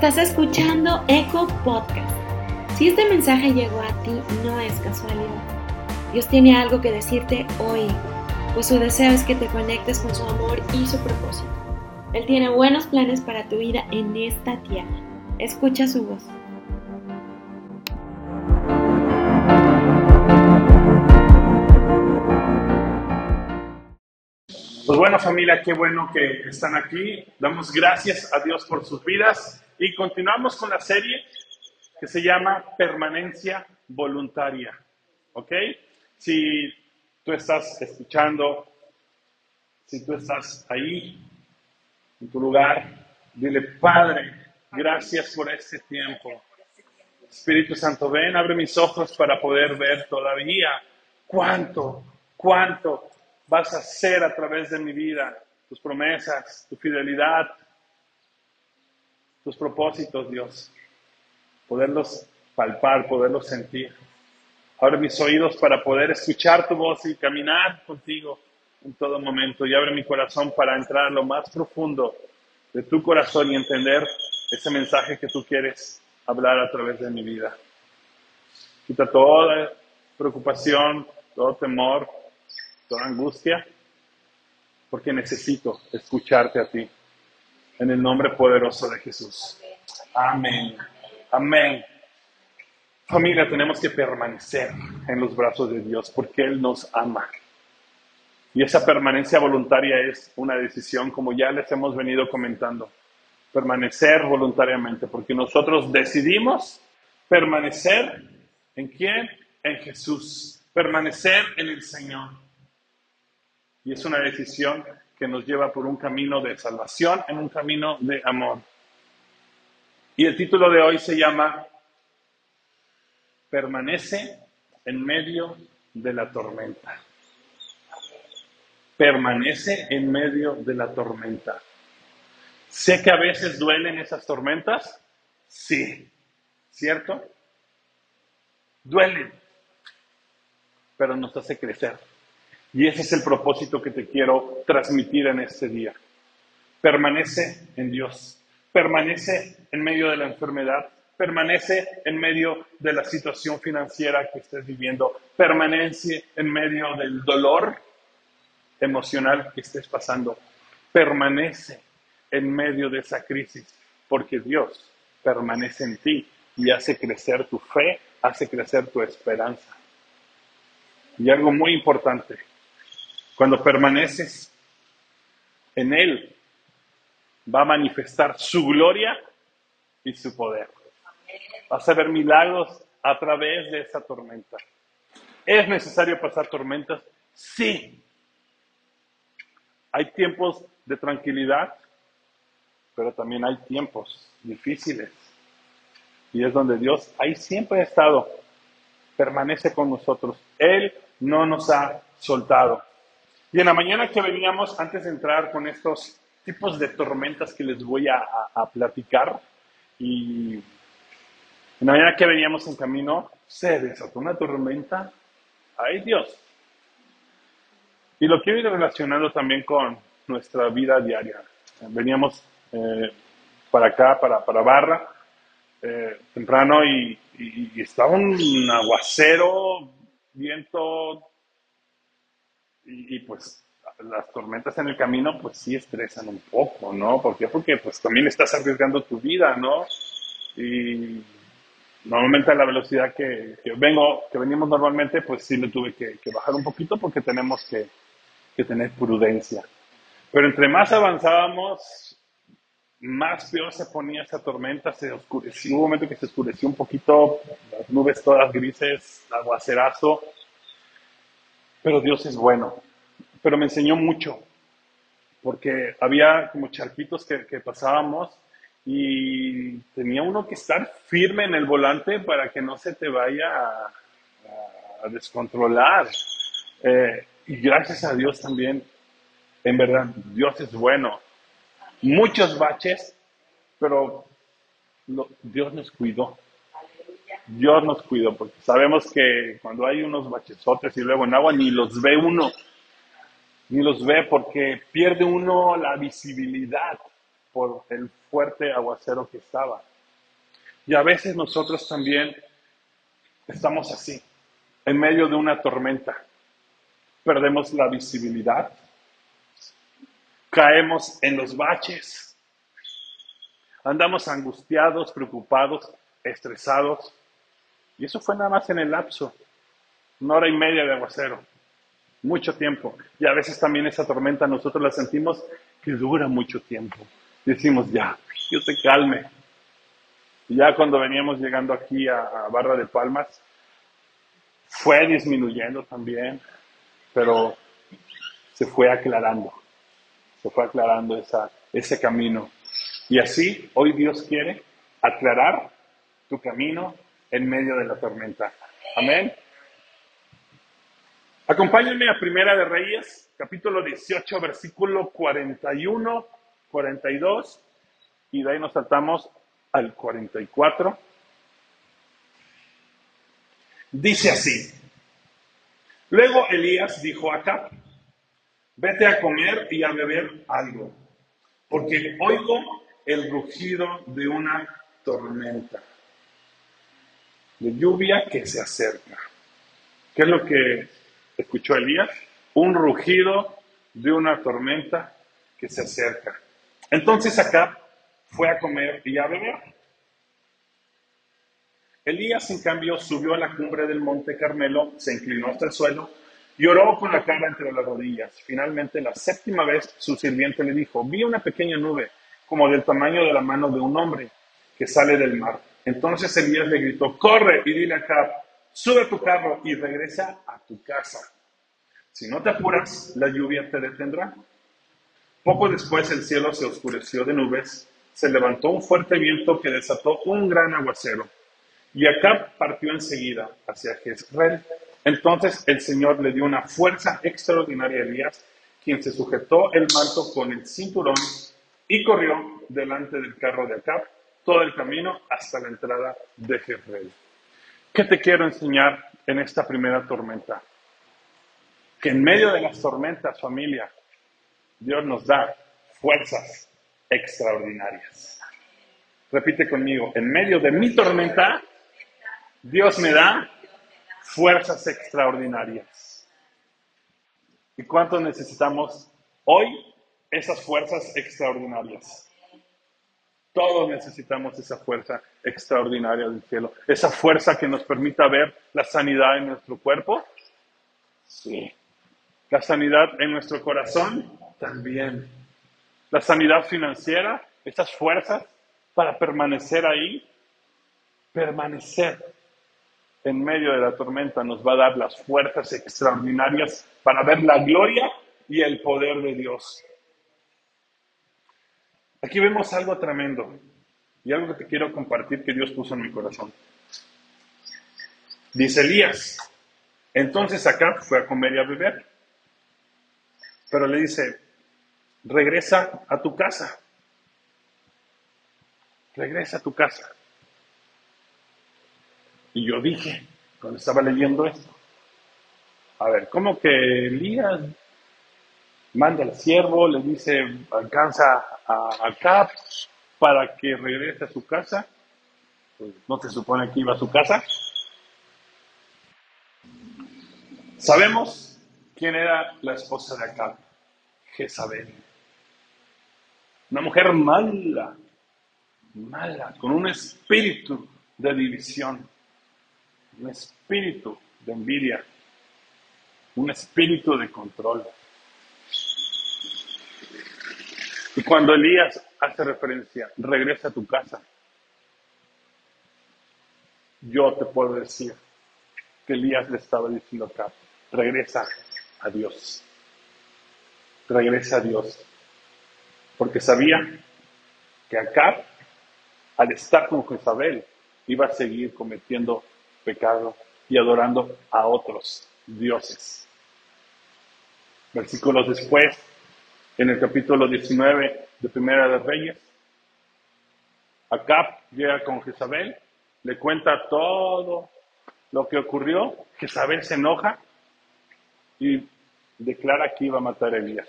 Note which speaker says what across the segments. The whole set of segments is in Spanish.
Speaker 1: Estás escuchando Eco Podcast. Si este mensaje llegó a ti, no es casualidad. Dios tiene algo que decirte hoy, pues su deseo es que te conectes con su amor y su propósito. Él tiene buenos planes para tu vida en esta tierra. Escucha su voz.
Speaker 2: Pues bueno familia, qué bueno que están aquí. Damos gracias a Dios por sus vidas y continuamos con la serie que se llama Permanencia Voluntaria. ¿Ok? Si tú estás escuchando, si tú estás ahí, en tu lugar, dile, Padre, gracias por este tiempo. Espíritu Santo, ven, abre mis ojos para poder ver todavía cuánto, cuánto vas a hacer a través de mi vida, tus promesas, tu fidelidad, tus propósitos, Dios. Poderlos palpar, poderlos sentir. Abre mis oídos para poder escuchar tu voz y caminar contigo en todo momento. Y abre mi corazón para entrar a lo más profundo de tu corazón y entender ese mensaje que tú quieres hablar a través de mi vida. Quita toda preocupación, todo temor, toda angustia, porque necesito escucharte a ti. En el nombre poderoso de Jesús. Amén. Amén. Familia, tenemos que permanecer en los brazos de Dios porque Él nos ama. Y esa permanencia voluntaria es una decisión, como ya les hemos venido comentando. Permanecer voluntariamente, porque nosotros decidimos permanecer en quién? En Jesús. Permanecer en el Señor. Y es una decisión que nos lleva por un camino de salvación, en un camino de amor. Y el título de hoy se llama Permanece en medio de la tormenta permanece en medio de la tormenta. Sé que a veces duelen esas tormentas. Sí, ¿cierto? Duelen, pero nos hace crecer. Y ese es el propósito que te quiero transmitir en este día. Permanece en Dios, permanece en medio de la enfermedad, permanece en medio de la situación financiera que estés viviendo, permanece en medio del dolor emocional que estés pasando. Permanece en medio de esa crisis, porque Dios permanece en ti y hace crecer tu fe, hace crecer tu esperanza. Y algo muy importante, cuando permaneces en Él, va a manifestar su gloria y su poder. Vas a ver milagros a través de esa tormenta. ¿Es necesario pasar tormentas? Sí, hay tiempos de tranquilidad, pero también hay tiempos difíciles. Y es donde Dios ahí siempre ha estado, permanece con nosotros. Él no nos ha soltado. Y en la mañana que veníamos, antes de entrar con estos tipos de tormentas que les voy a, platicar, y en la mañana que veníamos en camino, se desató una tormenta. ¡Ay Dios! Y lo quiero ir relacionando también con nuestra vida diaria. Veníamos eh, para acá, para, para Barra, eh, temprano y, estaba un aguacero, viento y, pues las tormentas en el camino pues sí estresan un poco, ¿no? ¿Por qué? Porque pues también estás arriesgando tu vida, ¿no? Y normalmente a la velocidad que, vengo, que venimos normalmente, pues sí le tuve que bajar un poquito porque tenemos que, tener prudencia. Pero entre más avanzábamos, más peor se ponía esa tormenta, se oscureció, hubo un momento que se oscureció un poquito, las nubes todas grises, aguacerazo, pero Dios es bueno. Pero me enseñó mucho, porque había como charquitos que, pasábamos y tenía uno que estar firme en el volante para que no se te vaya a, descontrolar. Eh, y gracias a Dios también, en verdad, Dios es bueno. Muchos baches, pero Dios nos cuidó. Dios nos cuidó, porque sabemos que cuando hay unos bachesotes y luego en agua, ni los ve uno, ni los ve porque pierde uno la visibilidad por el fuerte aguacero que estaba. Y a veces nosotros también estamos así, en medio de una tormenta. Perdemos la visibilidad, caemos en los baches, andamos angustiados, preocupados, estresados. Y eso fue nada más en el lapso, una hora y media de aguacero, mucho tiempo. Y a veces también esa tormenta nosotros la sentimos que dura mucho tiempo. Decimos, ya, yo te calme. Y ya cuando veníamos llegando aquí a, Barra de Palmas, fue disminuyendo también, pero se fue aclarando, se fue aclarando esa, ese camino. Y así hoy Dios quiere aclarar tu camino en medio de la tormenta. Amén. Acompáñenme a Primera de Reyes, capítulo 18, versículo 41, 42, y de ahí nos saltamos al 44. Dice así. Luego Elías dijo a Acab, vete a comer y a beber algo, porque oigo el rugido de una tormenta de lluvia que se acerca. ¿Qué es lo que escuchó Elías? Un rugido de una tormenta que se acerca. Entonces acá fue a comer y a beber. Elías, en cambio, subió a la cumbre del monte Carmelo, se inclinó hasta el suelo y oró con la cara entre las rodillas. Finalmente, la séptima vez, su sirviente le dijo, vi una pequeña nube, como del tamaño de la mano de un hombre, que sale del mar. Entonces Elías le gritó, corre y dile a Acab, sube tu carro y regresa a tu casa. Si no te apuras, la lluvia te detendrá. Poco después el cielo se oscureció de nubes, se levantó un fuerte viento que desató un gran aguacero, y Acab partió enseguida hacia Jezreel. Entonces el Señor le dio una fuerza extraordinaria a Elías, quien se sujetó el manto con el cinturón y corrió delante del carro de Acab todo el camino hasta la entrada de Jezreel. ¿Qué te quiero enseñar en esta primera tormenta? Que en medio de las tormentas, familia, Dios nos da fuerzas extraordinarias. Repite conmigo, en medio de mi tormenta, Dios me da fuerzas extraordinarias. ¿Y cuánto necesitamos hoy esas fuerzas extraordinarias? Todos necesitamos esa fuerza extraordinaria del cielo, esa fuerza que nos permita ver la sanidad en nuestro cuerpo. Sí. La sanidad en nuestro corazón también. La sanidad financiera, esas fuerzas para permanecer ahí, permanecer en medio de la tormenta nos va a dar las fuerzas extraordinarias para ver la gloria y el poder de Dios. Aquí vemos algo tremendo y algo que te quiero compartir que Dios puso en mi corazón. Dice Elías, entonces acá fue a comer y a beber, pero le dice, regresa a tu casa, regresa a tu casa. Y yo dije, cuando estaba leyendo esto, a ver, ¿cómo que Elías manda al siervo, le dice, alcanza a Acab para que regrese a su casa. Pues, ¿No se supone que iba a su casa? Sabemos quién era la esposa de Acab, Jezabel. Una mujer mala, mala, con un espíritu de división, un espíritu de envidia, un espíritu de control. Y cuando Elías hace referencia, regresa a tu casa, yo te puedo decir que Elías le estaba diciendo acá, regresa a Dios, regresa a Dios, porque sabía que acá, al estar con Jezabel, iba a seguir cometiendo pecado y adorando a otros dioses. Versículos después, en el capítulo 19 de Primera de Reyes. Acab llega con Jezabel, le cuenta todo lo que ocurrió, Jezabel se enoja y declara que iba a matar a Elías.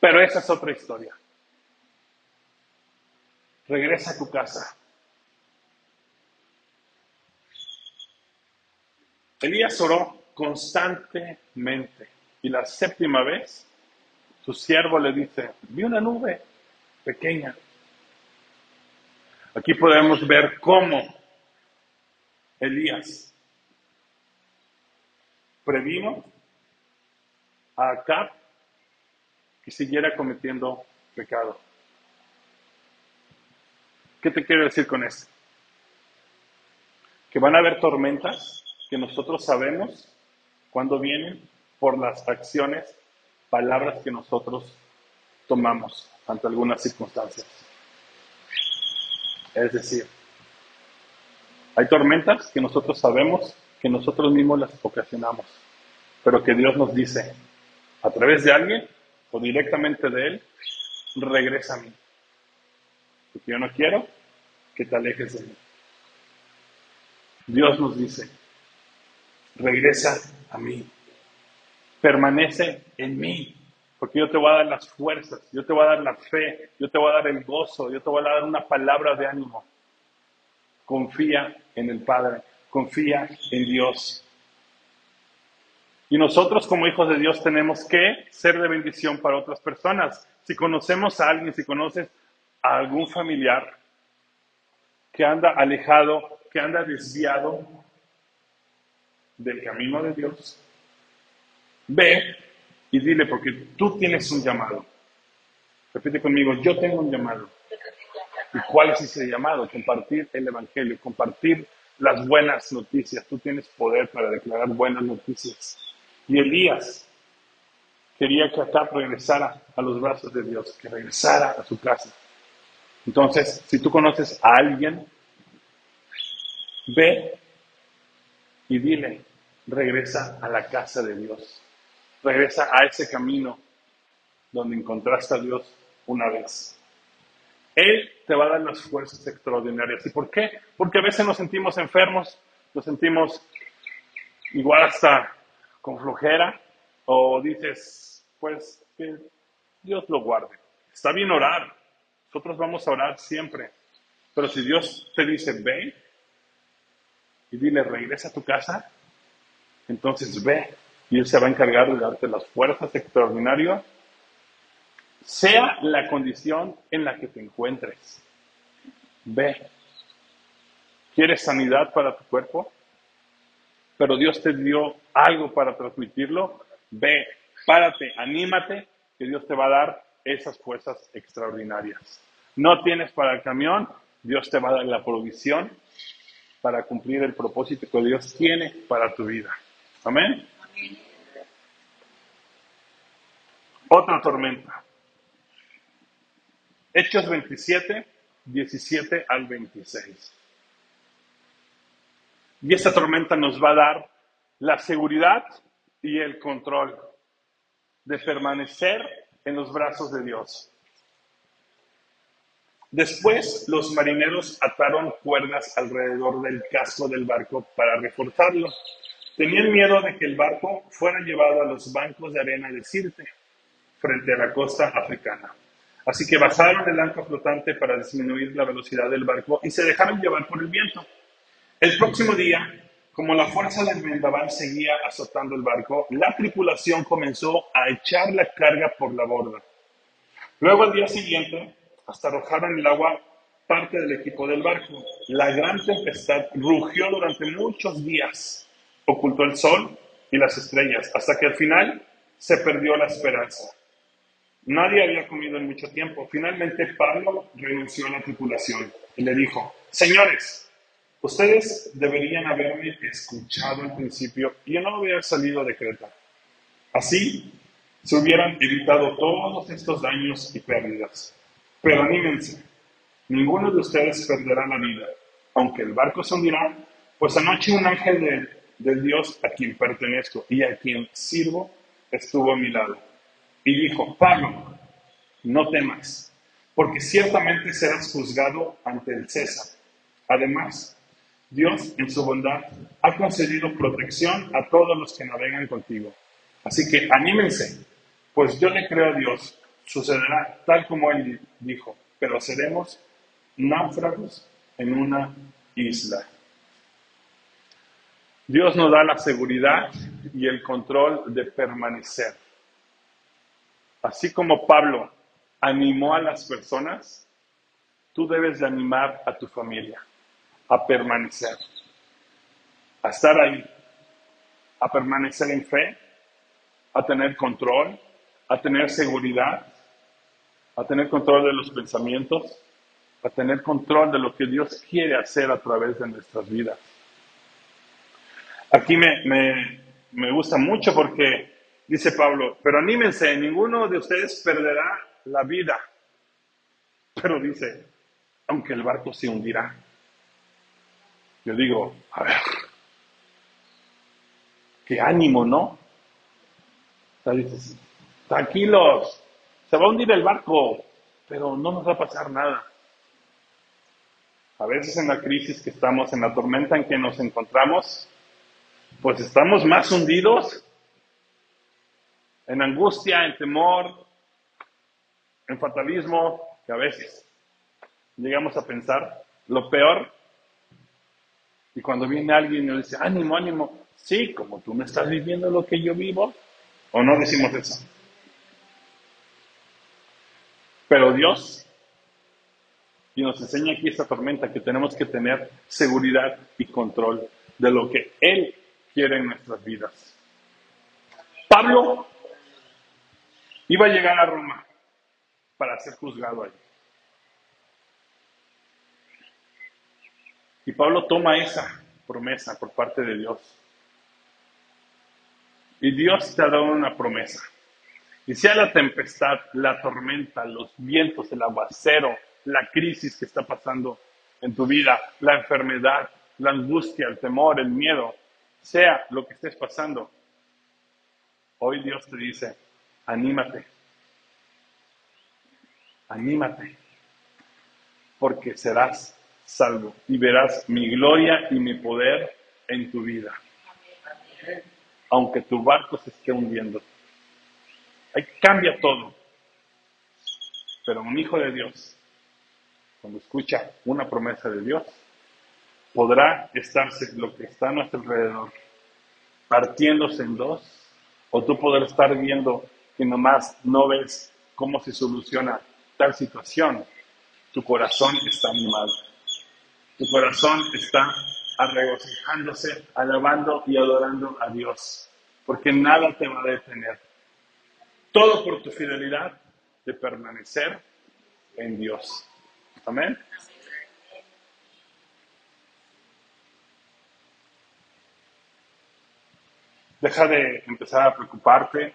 Speaker 2: Pero esa es otra historia. Regresa a tu casa. Elías oró constantemente y la séptima vez su siervo le dice, vi una nube pequeña. Aquí podemos ver cómo Elías previno a Acab que siguiera cometiendo pecado. ¿Qué te quiero decir con esto? Que van a haber tormentas que nosotros sabemos cuando vienen por las acciones, palabras que nosotros tomamos ante algunas circunstancias. Es decir, hay tormentas que nosotros sabemos que nosotros mismos las ocasionamos, pero que Dios nos dice a través de alguien o directamente de Él, regresa a mí. Porque yo no quiero que te alejes de mí. Dios nos dice, regresa a mí, permanece en mí, porque yo te voy a dar las fuerzas, yo te voy a dar la fe, yo te voy a dar el gozo, yo te voy a dar una palabra de ánimo. Confía en el Padre, confía en Dios. Y nosotros como hijos de Dios tenemos que ser de bendición para otras personas. Si conocemos a alguien, si conoces a algún familiar que anda alejado, que anda desviado del camino de Dios, ve y dile, porque tú tienes un llamado. Repite conmigo, yo tengo un llamado. ¿Y cuál es ese llamado? Compartir el Evangelio, compartir las buenas noticias. Tú tienes poder para declarar buenas noticias. Y Elías quería que Acab regresara a los brazos de Dios, que regresara a su casa. Entonces, si tú conoces a alguien, ve y dile, regresa a la casa de Dios, regresa a ese camino donde encontraste a Dios una vez. Él te va a dar las fuerzas extraordinarias. ¿Y por qué? Porque a veces nos sentimos enfermos, nos sentimos igual hasta con flojera, o dices, pues que Dios lo guarde. Está bien orar, nosotros vamos a orar siempre, pero si Dios te dice, ve y dile, regresa a tu casa, entonces ve y Él se va a encargar de darte las fuerzas extraordinarias, sea la condición en la que te encuentres. Ve. ¿Quieres sanidad para tu cuerpo? Pero Dios te dio algo para transmitirlo. Ve, párate, anímate, que Dios te va a dar esas fuerzas extraordinarias. No tienes para el camión, Dios te va a dar la provisión para cumplir el propósito que Dios tiene para tu vida. Amén. Otra tormenta. Hechos 27, 17 al 26. Y esta tormenta nos va a dar la seguridad y el control de permanecer en los brazos de Dios. Después los marineros ataron cuerdas alrededor del casco del barco para reforzarlo. Tenían miedo de que el barco fuera llevado a los bancos de arena de Sirte, frente a la costa africana. Así que bajaron el ancla flotante para disminuir la velocidad del barco y se dejaron llevar por el viento. El próximo día, como la fuerza del vendaval seguía azotando el barco, la tripulación comenzó a echar la carga por la borda. Luego al día siguiente, hasta arrojar en el agua parte del equipo del barco. La gran tempestad rugió durante muchos días, ocultó el sol y las estrellas, hasta que al final se perdió la esperanza. Nadie había comido en mucho tiempo. Finalmente Pablo renunció a la tripulación y le dijo, señores, Ustedes deberían haberme escuchado al principio y yo no hubiera salido de Creta. Así se hubieran evitado todos estos daños y pérdidas. Pero anímense, ninguno de ustedes perderá la vida, aunque el barco se hundirá, pues anoche un ángel de, del Dios a quien pertenezco y a quien sirvo estuvo a mi lado. Y dijo, Pablo, no temas, porque ciertamente serás juzgado ante el César. Además, Dios, en su bondad, ha concedido protección a todos los que navegan contigo. Así que anímense, pues yo le creo a Dios, sucederá tal como Él dijo, pero seremos náufragos en una isla. Dios nos da la seguridad y el control de permanecer. Así como Pablo animó a las personas, tú debes de animar a tu familia a permanecer, a estar ahí, a permanecer en fe, a tener control, a tener seguridad, a tener control de los pensamientos, a tener control de lo que Dios quiere hacer a través de nuestras vidas. Aquí me, me, me gusta mucho porque dice Pablo, pero anímense, ninguno de ustedes perderá la vida. Pero dice, aunque el barco se hundirá. Yo digo, a ver, qué ánimo, ¿no? Dices, tranquilos, se va a hundir el barco, pero no nos va a pasar nada. A veces en la crisis que estamos, en la tormenta en que nos encontramos, pues estamos más hundidos en angustia, en temor, en fatalismo, que a veces llegamos a pensar lo peor. Y cuando viene alguien y nos dice, ánimo, ánimo, sí, como tú me estás viviendo lo que yo vivo, o no decimos eso. Pero Dios, y nos enseña aquí esta tormenta, que tenemos que tener seguridad y control de lo que Él quiere en nuestras vidas. Pablo iba a llegar a Roma para ser juzgado allí. Y Pablo toma esa promesa por parte de Dios. Y Dios te ha dado una promesa. Y sea la tempestad, la tormenta, los vientos, el aguacero, la crisis que está pasando en tu vida, la enfermedad, la angustia, el temor, el miedo, sea lo que estés pasando, hoy Dios te dice, anímate, anímate, porque serás salvo y verás mi gloria y mi poder en tu vida, aunque tu barco se esté hundiendo. Ahí cambia todo. Pero un hijo de Dios, cuando escucha una promesa de Dios, podrá estarse lo que está a nuestro alrededor partiéndose en dos, o tú podrás estar viendo que nomás no ves cómo se soluciona tal situación. Tu corazón está animado. Tu corazón está regocijándose, alabando y adorando a Dios, porque nada te va a detener. Todo por tu fidelidad de permanecer en Dios. Amén. Deja de empezar a preocuparte.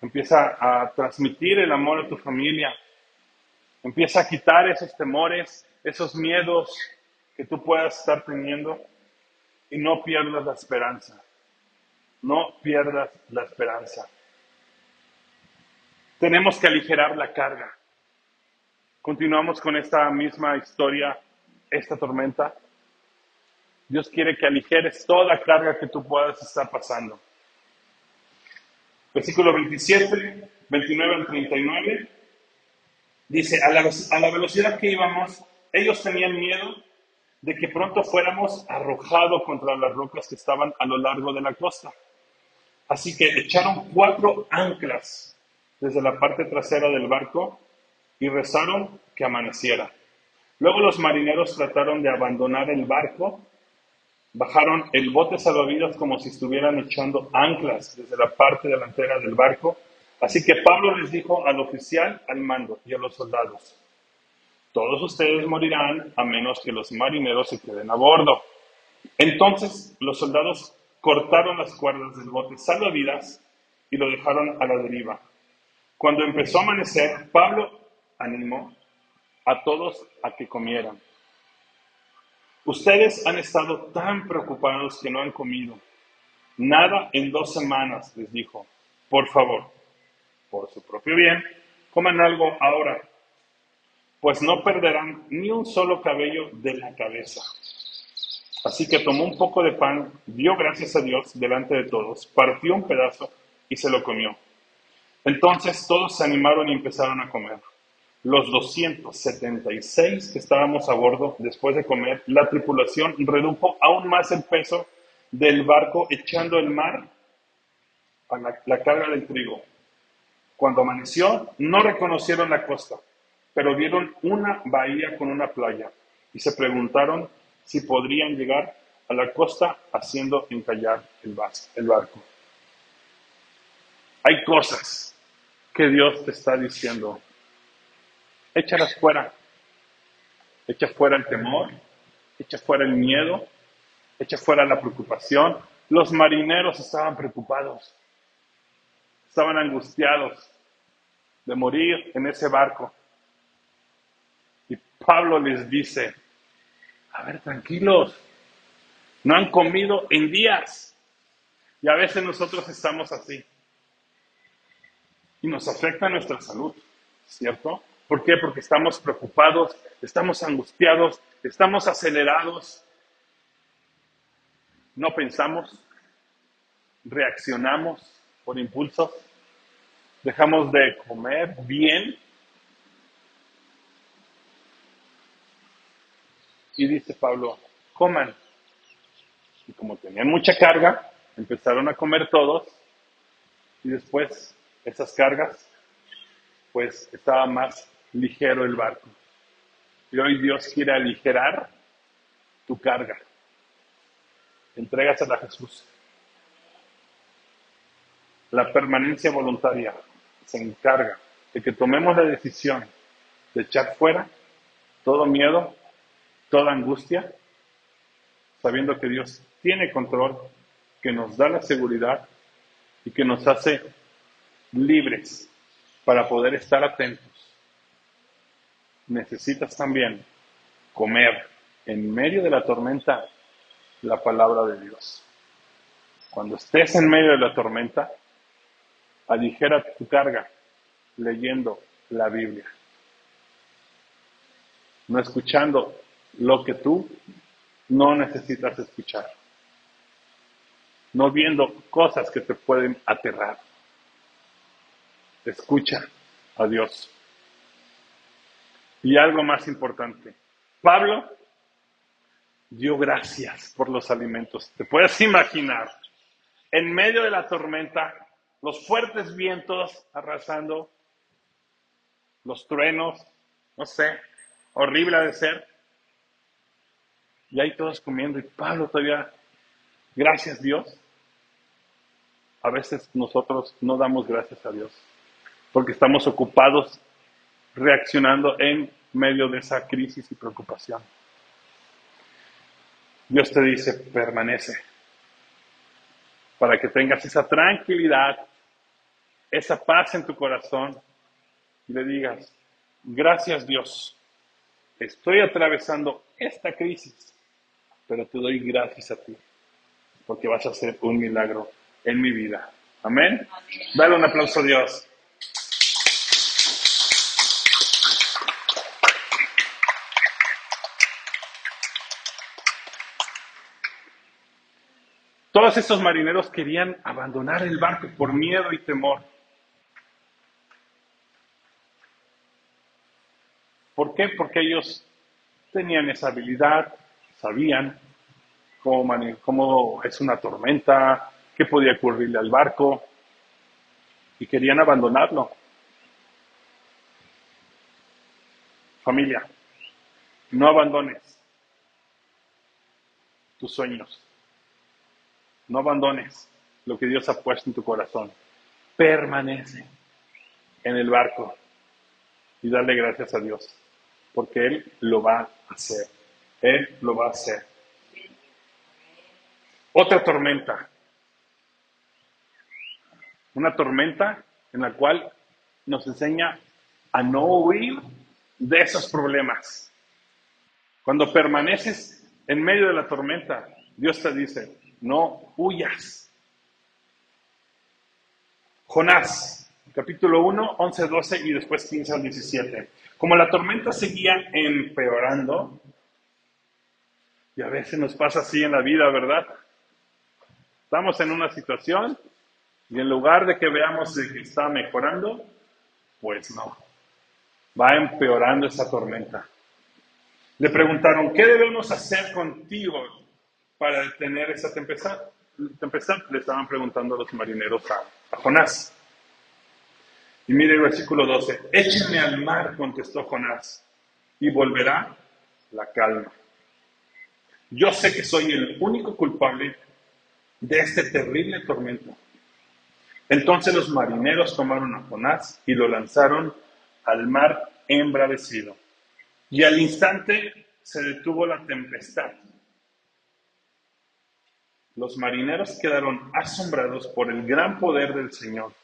Speaker 2: Empieza a transmitir el amor a tu familia. Empieza a quitar esos temores, esos miedos que tú puedas estar teniendo y no pierdas la esperanza. No pierdas la esperanza. Tenemos que aligerar la carga. Continuamos con esta misma historia, esta tormenta. Dios quiere que aligeres toda carga que tú puedas estar pasando. Versículo 27, 29 al 39. Dice, a la, a la velocidad que íbamos, ellos tenían miedo de que pronto fuéramos arrojados contra las rocas que estaban a lo largo de la costa. Así que echaron cuatro anclas desde la parte trasera del barco y rezaron que amaneciera. Luego los marineros trataron de abandonar el barco Bajaron el bote salvavidas como si estuvieran echando anclas desde la parte delantera del barco. Así que Pablo les dijo al oficial, al mando y a los soldados, todos ustedes morirán a menos que los marineros se queden a bordo. Entonces los soldados cortaron las cuerdas del bote salvavidas y lo dejaron a la deriva. Cuando empezó a amanecer, Pablo animó a todos a que comieran. Ustedes han estado tan preocupados que no han comido. Nada en dos semanas, les dijo. Por favor, por su propio bien, coman algo ahora, pues no perderán ni un solo cabello de la cabeza. Así que tomó un poco de pan, dio gracias a Dios delante de todos, partió un pedazo y se lo comió. Entonces todos se animaron y empezaron a comer. Los 276 que estábamos a bordo, después de comer, la tripulación redujo aún más el peso del barco echando el mar a la, carga del trigo. Cuando amaneció, no reconocieron la costa, pero vieron una bahía con una playa y se preguntaron si podrían llegar a la costa haciendo encallar el, barco. Hay cosas que Dios te está diciendo échalas fuera. Echa fuera el temor, echa fuera el miedo, echa fuera la preocupación. Los marineros estaban preocupados, estaban angustiados de morir en ese barco. Y Pablo les dice, a ver, tranquilos, no han comido en días. Y a veces nosotros estamos así. Y nos afecta nuestra salud, ¿cierto? ¿Por qué? Porque estamos preocupados, estamos angustiados, estamos acelerados. No pensamos, reaccionamos por impulsos, dejamos de comer bien. Y dice Pablo, coman. Y como tenían mucha carga, empezaron a comer todos y después esas cargas pues estaba más ligero el barco. Y hoy Dios quiere aligerar tu carga. Entrégasela a Jesús. La permanencia voluntaria se encarga de que tomemos la decisión de echar fuera todo miedo, toda angustia, sabiendo que Dios tiene control, que nos da la seguridad y que nos hace libres para poder estar atentos necesitas también comer en medio de la tormenta la palabra de Dios. Cuando estés en medio de la tormenta, aligera tu carga leyendo la Biblia. No escuchando lo que tú no necesitas escuchar. No viendo cosas que te pueden aterrar. Escucha a Dios. Y algo más importante, Pablo dio gracias por los alimentos. Te puedes imaginar, en medio de la tormenta, los fuertes vientos arrasando, los truenos, no sé, horrible de ser. Y ahí todos comiendo y Pablo todavía, gracias Dios. A veces nosotros no damos gracias a Dios porque estamos ocupados reaccionando en medio de esa crisis y preocupación. Dios te dice, permanece, para que tengas esa tranquilidad, esa paz en tu corazón y le digas, gracias Dios, estoy atravesando esta crisis, pero te doy gracias a ti, porque vas a hacer un milagro en mi vida. Amén. Dale un aplauso a Dios. Todos esos marineros querían abandonar el barco por miedo y temor. ¿Por qué? Porque ellos tenían esa habilidad, sabían cómo, cómo es una tormenta, qué podía ocurrirle al barco, y querían abandonarlo. Familia, no abandones tus sueños. No abandones lo que Dios ha puesto en tu corazón. Permanece en el barco y dale gracias a Dios, porque Él lo va a hacer. Él lo va a hacer. Otra tormenta. Una tormenta en la cual nos enseña a no huir de esos problemas. Cuando permaneces en medio de la tormenta, Dios te dice, no huyas. Jonás, capítulo 1, 11, 12 y después 15 al 17. Como la tormenta seguía empeorando, y a veces nos pasa así en la vida, ¿verdad? Estamos en una situación y en lugar de que veamos que está mejorando, pues no. va empeorando esa tormenta. Le preguntaron, ¿qué debemos hacer contigo para detener esa tempestad? Le estaban preguntando los marineros a, Jonás. Y mire el versículo 12, échenme al mar, contestó Jonás, y volverá la calma. Yo sé que soy el único culpable de este terrible tormento. Entonces los marineros tomaron a Jonás y lo lanzaron al mar embravecido. Y al instante se detuvo la tempestad. Los marineros quedaron asombrados por el gran poder del Señor.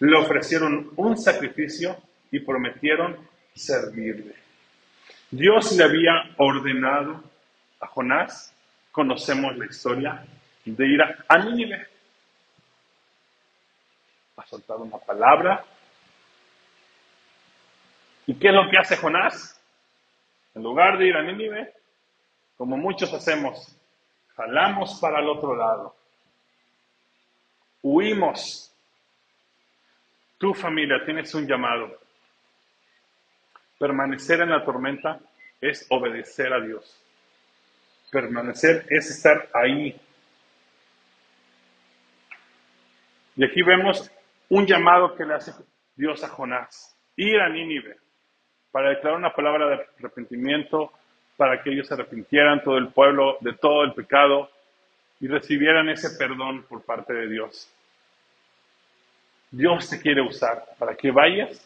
Speaker 2: Le ofrecieron un sacrificio y prometieron servirle. Dios le había ordenado a Jonás, conocemos la historia, de ir a Nínive. Ha soltado una palabra. ¿Y qué es lo que hace Jonás? En lugar de ir a Nínive, como muchos hacemos, jalamos para el otro lado. Huimos. Tu familia tienes un llamado. Permanecer en la tormenta es obedecer a Dios. Permanecer es estar ahí. Y aquí vemos un llamado que le hace Dios a Jonás. Ir a Nínive para declarar una palabra de arrepentimiento, para que ellos se arrepintieran todo el pueblo de todo el pecado y recibieran ese perdón por parte de Dios. Dios te quiere usar para que vayas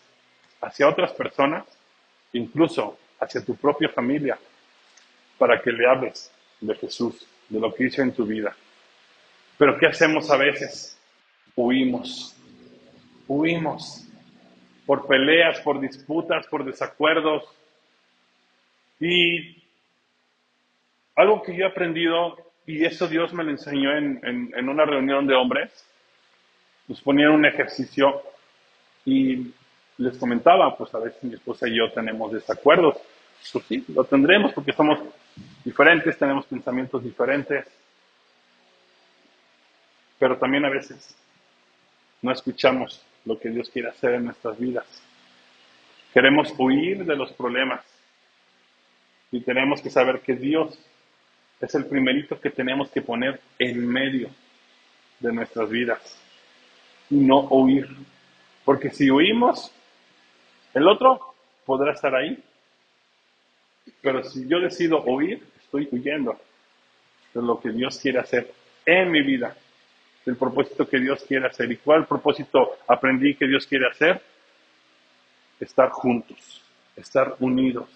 Speaker 2: hacia otras personas, incluso hacia tu propia familia, para que le hables de Jesús, de lo que hizo en tu vida. Pero ¿qué hacemos a veces? Huimos, huimos por peleas, por disputas, por desacuerdos. Y algo que yo he aprendido, y eso Dios me lo enseñó en, en una reunión de hombres, nos ponían un ejercicio y les comentaba, pues a veces mi esposa y yo tenemos desacuerdos. Pues sí, lo tendremos porque somos diferentes, tenemos pensamientos diferentes, pero también a veces no escuchamos lo que Dios quiere hacer en nuestras vidas. Queremos huir de los problemas y tenemos que saber que Dios es el primerito que tenemos que poner en medio de nuestras vidas y no huir. Porque si huimos, el otro podrá estar ahí. Pero si yo decido huir, estoy huyendo de lo que Dios quiere hacer en mi vida del propósito que Dios quiere hacer. ¿Y cuál propósito aprendí que Dios quiere hacer? Estar juntos, estar unidos.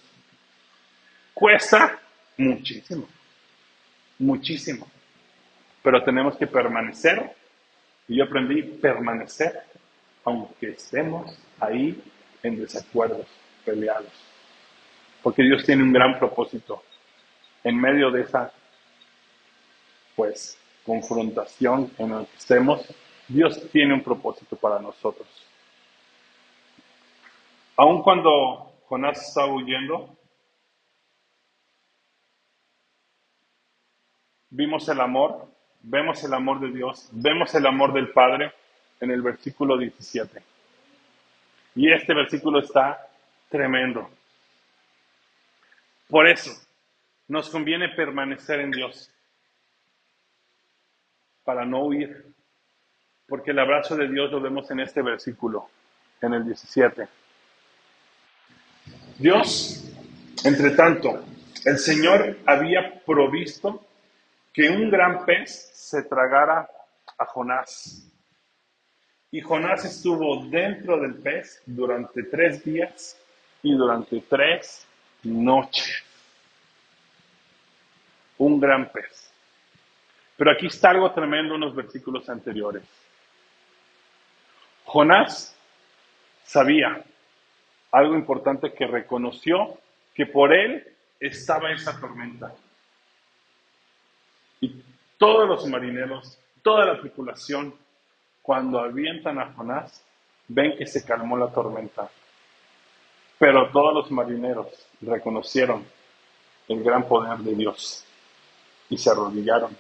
Speaker 2: Cuesta muchísimo, muchísimo, pero tenemos que permanecer. Y yo aprendí permanecer aunque estemos ahí en desacuerdos, peleados. Porque Dios tiene un gran propósito en medio de esa, pues, confrontación en la que estemos, Dios tiene un propósito para nosotros. Aun cuando Jonás estaba huyendo, vimos el amor, vemos el amor de Dios, vemos el amor del Padre en el versículo 17. Y este versículo está tremendo. Por eso nos conviene permanecer en Dios para no huir. Porque el abrazo de Dios lo vemos en este versículo, en el 17. Dios, entre tanto, el Señor había provisto que un gran pez se tragara a Jonás. Y Jonás estuvo dentro del pez durante tres días y durante tres noches. Un gran pez. Pero aquí está algo tremendo en los versículos anteriores. Jonás sabía algo importante que reconoció que por él estaba esa tormenta. Y todos los marineros, toda la tripulación, cuando avientan a Jonás, ven que se calmó la tormenta. Pero todos los marineros reconocieron el gran poder de Dios y se arrodillaron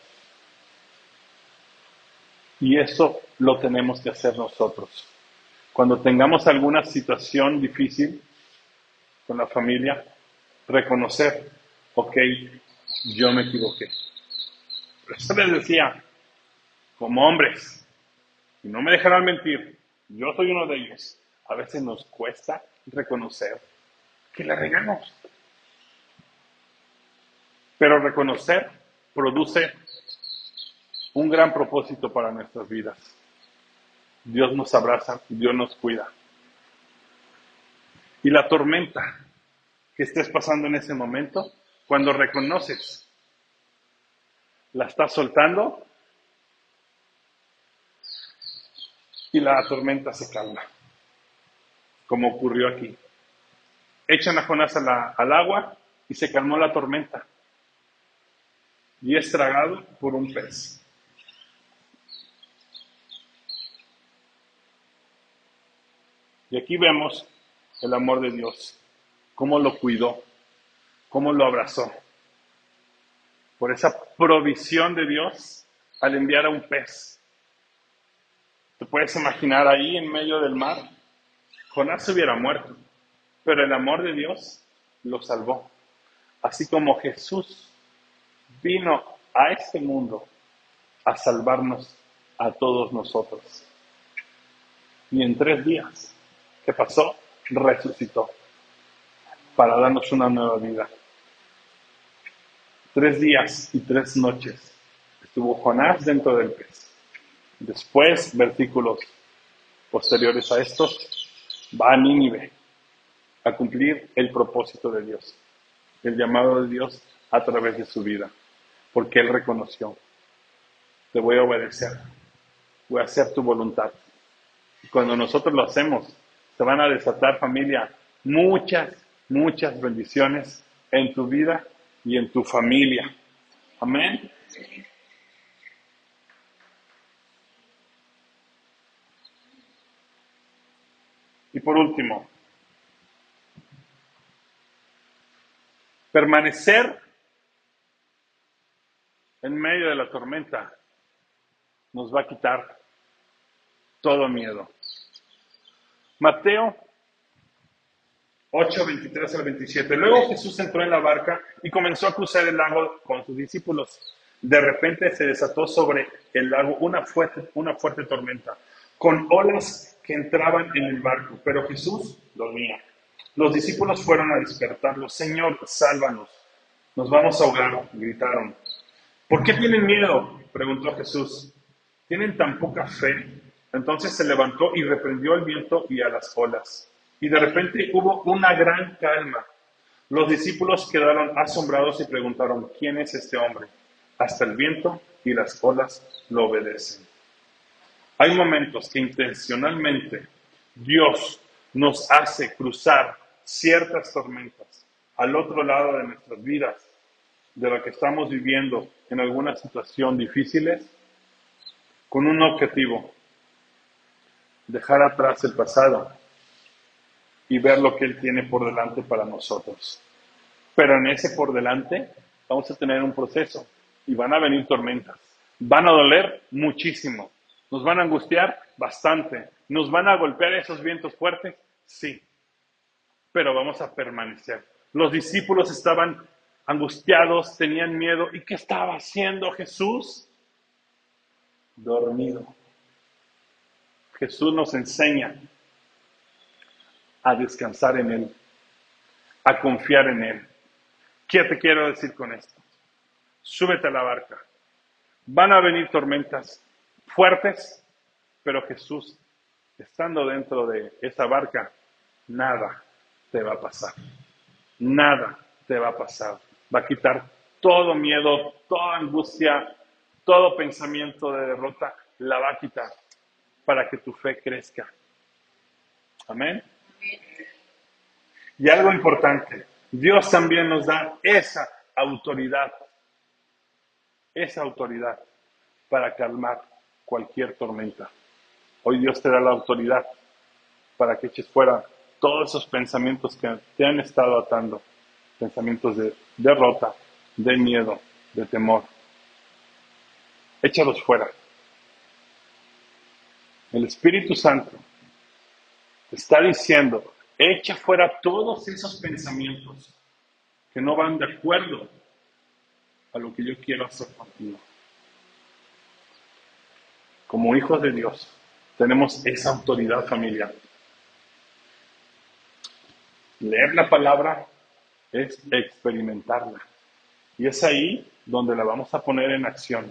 Speaker 2: y eso lo tenemos que hacer nosotros. Cuando tengamos alguna situación difícil, con la familia, reconocer, ok, yo me equivoqué. Les decía, como hombres, y no me dejarán mentir, yo soy uno de ellos, a veces nos cuesta reconocer que la regamos. Pero reconocer produce un gran propósito para nuestras vidas. Dios nos abraza, Dios nos cuida. Y la tormenta que estés pasando en ese momento, cuando reconoces, la estás soltando y la tormenta se calma, como ocurrió aquí. Echan a Jonás al agua y se calmó la tormenta y es tragado por un pez. Y aquí vemos el amor de Dios, cómo lo cuidó, cómo lo abrazó. Por esa provisión de Dios al enviar a un pez. Te puedes imaginar ahí en medio del mar, Jonás hubiera muerto, pero el amor de Dios lo salvó. Así como Jesús vino a este mundo a salvarnos a todos nosotros. Y en tres días ¿Qué pasó? Resucitó para darnos una nueva vida. Tres días y tres noches estuvo Jonás dentro del pez. Después, versículos posteriores a estos, va a Nínive a cumplir el propósito de Dios, el llamado de Dios a través de su vida, porque él reconoció, te voy a obedecer, voy a hacer tu voluntad. Y cuando nosotros lo hacemos, se van a desatar familia muchas, muchas bendiciones en tu vida y en tu familia. Amén. Y por último, permanecer en medio de la tormenta nos va a quitar todo miedo. Mateo 8, 23 al 27. Luego Jesús entró en la barca y comenzó a cruzar el lago con sus discípulos. De repente se desató sobre el lago una fuerte, una fuerte tormenta, con olas que entraban en el barco, pero Jesús dormía. Los discípulos fueron a despertarlo. Señor, sálvanos. Nos vamos a ahogar, gritaron. ¿Por qué tienen miedo? preguntó Jesús. ¿Tienen tan poca fe? Entonces se levantó y reprendió el viento y a las olas. Y de repente hubo una gran calma. Los discípulos quedaron asombrados y preguntaron, ¿quién es este hombre? Hasta el viento y las olas lo obedecen. Hay momentos que intencionalmente Dios nos hace cruzar ciertas tormentas al otro lado de nuestras vidas, de lo que estamos viviendo en alguna situación difíciles, con un objetivo, dejar atrás el pasado y ver lo que Él tiene por delante para nosotros. Pero en ese por delante vamos a tener un proceso y van a venir tormentas. Van a doler muchísimo. Nos van a angustiar bastante. Nos van a golpear esos vientos fuertes, sí. Pero vamos a permanecer. Los discípulos estaban angustiados, tenían miedo. ¿Y qué estaba haciendo Jesús? Dormido. Jesús nos enseña a descansar en Él, a confiar en Él. ¿Qué te quiero decir con esto? Súbete a la barca. Van a venir tormentas fuertes, pero Jesús, estando dentro de esa barca, nada te va a pasar. Nada te va a pasar. Va a quitar todo miedo, toda angustia, todo pensamiento de derrota, la va a quitar para que tu fe crezca. Amén. Y algo importante, Dios también nos da esa autoridad, esa autoridad para calmar cualquier tormenta. Hoy Dios te da la autoridad para que eches fuera todos esos pensamientos que te han estado atando, pensamientos de derrota, de miedo, de temor. Échalos fuera. El Espíritu Santo está diciendo, Echa fuera todos esos pensamientos que no van de acuerdo a lo que yo quiero hacer contigo. Como hijos de Dios, tenemos esa autoridad familiar. Leer la palabra es experimentarla. Y es ahí donde la vamos a poner en acción.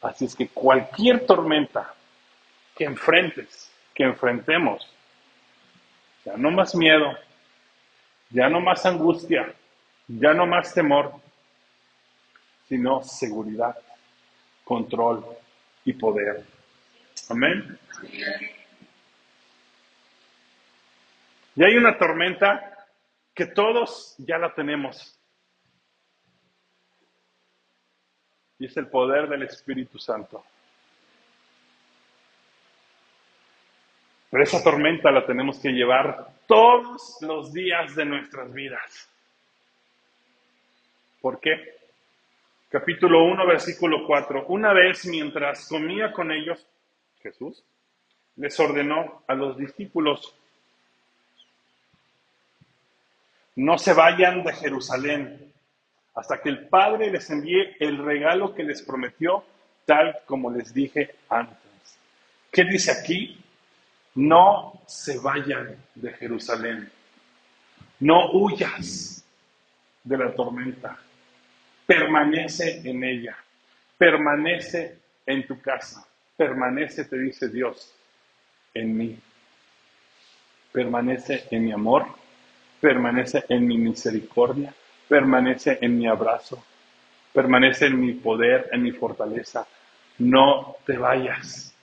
Speaker 2: Así es que cualquier tormenta que enfrentes, que enfrentemos, ya no más miedo, ya no más angustia, ya no más temor, sino seguridad, control y poder. Amén. Y hay una tormenta que todos ya la tenemos. Y es el poder del Espíritu Santo. Pero esa tormenta la tenemos que llevar todos los días de nuestras vidas. ¿Por qué? Capítulo 1, versículo 4. Una vez mientras comía con ellos, Jesús les ordenó a los discípulos, no se vayan de Jerusalén hasta que el Padre les envíe el regalo que les prometió, tal como les dije antes. ¿Qué dice aquí? No se vayan de Jerusalén. No huyas de la tormenta. Permanece en ella. Permanece en tu casa. Permanece, te dice Dios, en mí. Permanece en mi amor. Permanece en mi misericordia. Permanece en mi abrazo. Permanece en mi poder, en mi fortaleza. No te vayas.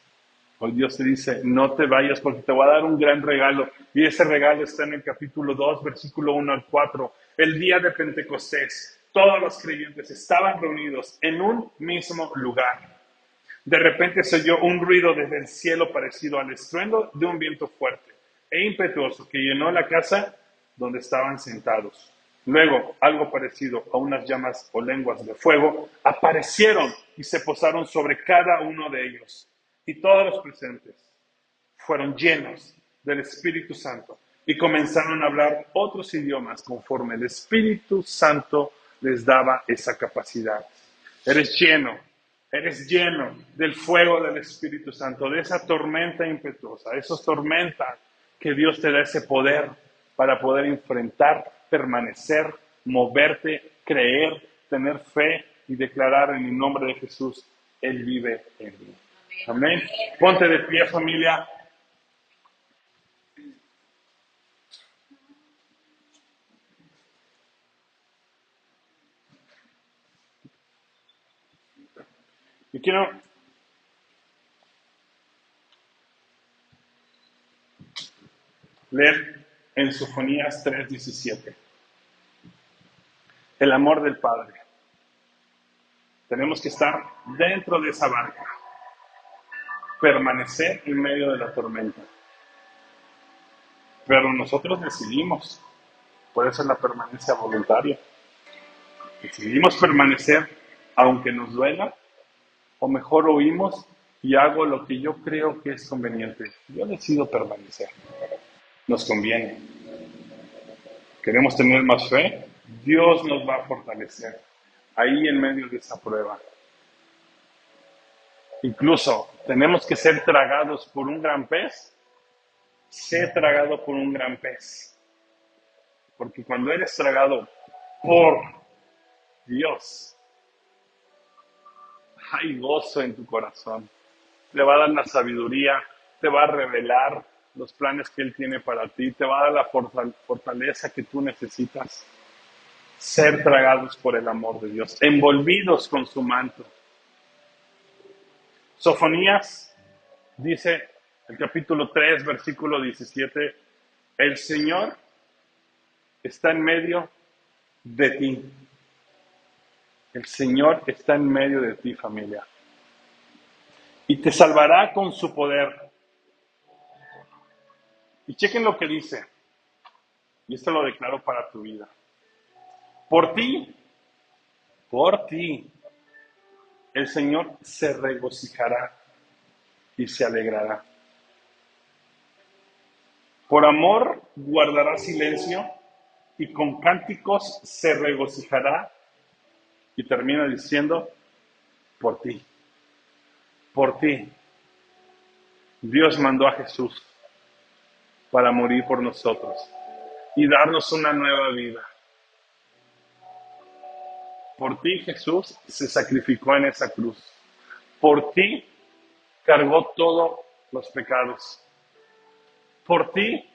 Speaker 2: Dios te dice, no te vayas porque te voy a dar un gran regalo. Y ese regalo está en el capítulo 2, versículo 1 al 4. El día de Pentecostés, todos los creyentes estaban reunidos en un mismo lugar. De repente se oyó un ruido desde el cielo parecido al estruendo de un viento fuerte e impetuoso que llenó la casa donde estaban sentados. Luego, algo parecido a unas llamas o lenguas de fuego aparecieron y se posaron sobre cada uno de ellos y todos los presentes fueron llenos del Espíritu Santo y comenzaron a hablar otros idiomas conforme el Espíritu Santo les daba esa capacidad. Eres lleno, eres lleno del fuego del Espíritu Santo, de esa tormenta impetuosa, esas tormentas que Dios te da ese poder para poder enfrentar, permanecer, moverte, creer, tener fe y declarar en el nombre de Jesús, Él vive en mí. Amén. Ponte de pie, familia. Y quiero leer en Sofonías 3:17. El amor del Padre. Tenemos que estar dentro de esa barca permanecer en medio de la tormenta. Pero nosotros decidimos, por eso es la permanencia voluntaria. Decidimos permanecer aunque nos duela, o mejor oímos y hago lo que yo creo que es conveniente. Yo decido permanecer. Nos conviene. Queremos tener más fe. Dios nos va a fortalecer ahí en medio de esa prueba. Incluso tenemos que ser tragados por un gran pez. Sé tragado por un gran pez. Porque cuando eres tragado por Dios, hay gozo en tu corazón. Le va a dar la sabiduría, te va a revelar los planes que Él tiene para ti, te va a dar la fortaleza que tú necesitas. Ser tragados por el amor de Dios, envolvidos con su manto. Sofonías dice el capítulo 3, versículo 17, el Señor está en medio de ti. El Señor está en medio de ti, familia. Y te salvará con su poder. Y chequen lo que dice. Y esto lo declaro para tu vida. Por ti, por ti, el Señor se regocijará y se alegrará. Por amor guardará silencio y con cánticos se regocijará. Y termina diciendo, por ti, por ti. Dios mandó a Jesús para morir por nosotros y darnos una nueva vida. Por ti Jesús se sacrificó en esa cruz. Por ti cargó todos los pecados. Por ti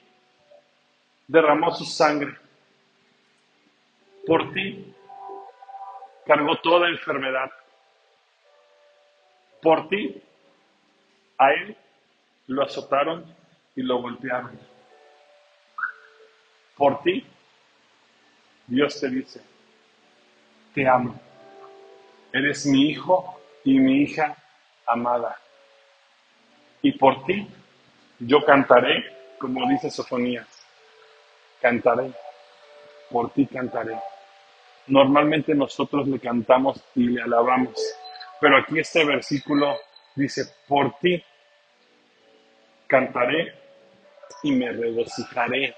Speaker 2: derramó su sangre. Por ti cargó toda enfermedad. Por ti a él lo azotaron y lo golpearon. Por ti Dios te dice, te amo. Eres mi hijo y mi hija amada. Y por ti yo cantaré, como dice Sofonías, cantaré, por ti cantaré. Normalmente nosotros le cantamos y le alabamos, pero aquí este versículo dice, por ti cantaré y me regocijaré.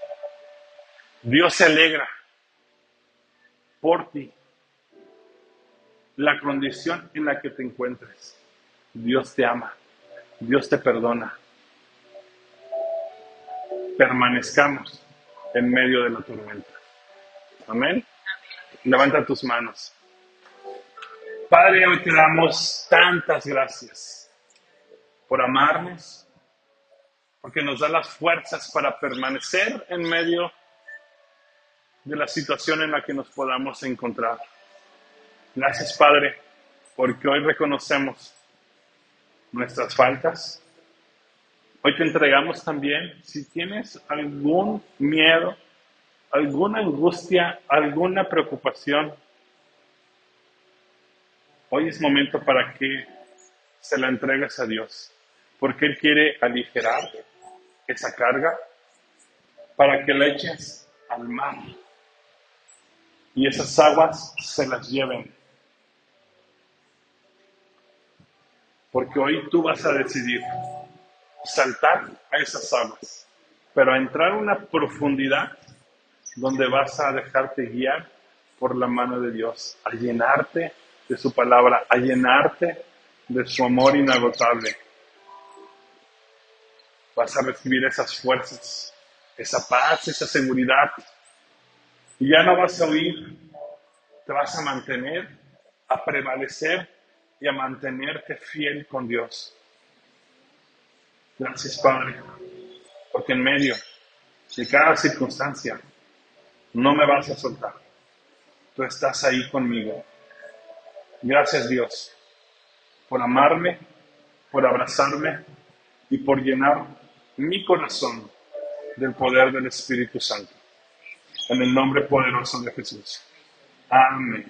Speaker 2: Dios se alegra por ti la condición en la que te encuentres. Dios te ama, Dios te perdona. Permanezcamos en medio de la tormenta. Amén. Levanta tus manos. Padre, hoy te damos tantas gracias por amarnos, porque nos da las fuerzas para permanecer en medio de la situación en la que nos podamos encontrar. Gracias, Padre, porque hoy reconocemos nuestras faltas. Hoy te entregamos también, si tienes algún miedo, alguna angustia, alguna preocupación, hoy es momento para que se la entregues a Dios, porque Él quiere aligerar esa carga para que la eches al mar y esas aguas se las lleven porque hoy tú vas a decidir saltar a esas aguas, pero a entrar a una profundidad donde vas a dejarte guiar por la mano de Dios, a llenarte de su palabra, a llenarte de su amor inagotable. Vas a recibir esas fuerzas, esa paz, esa seguridad. Y ya no vas a huir, te vas a mantener, a prevalecer y a mantenerte fiel con Dios. Gracias, Padre, porque en medio de cada circunstancia no me vas a soltar. Tú estás ahí conmigo. Gracias, Dios, por amarme, por abrazarme y por llenar mi corazón del poder del Espíritu Santo. En el nombre poderoso de Jesús. Amén.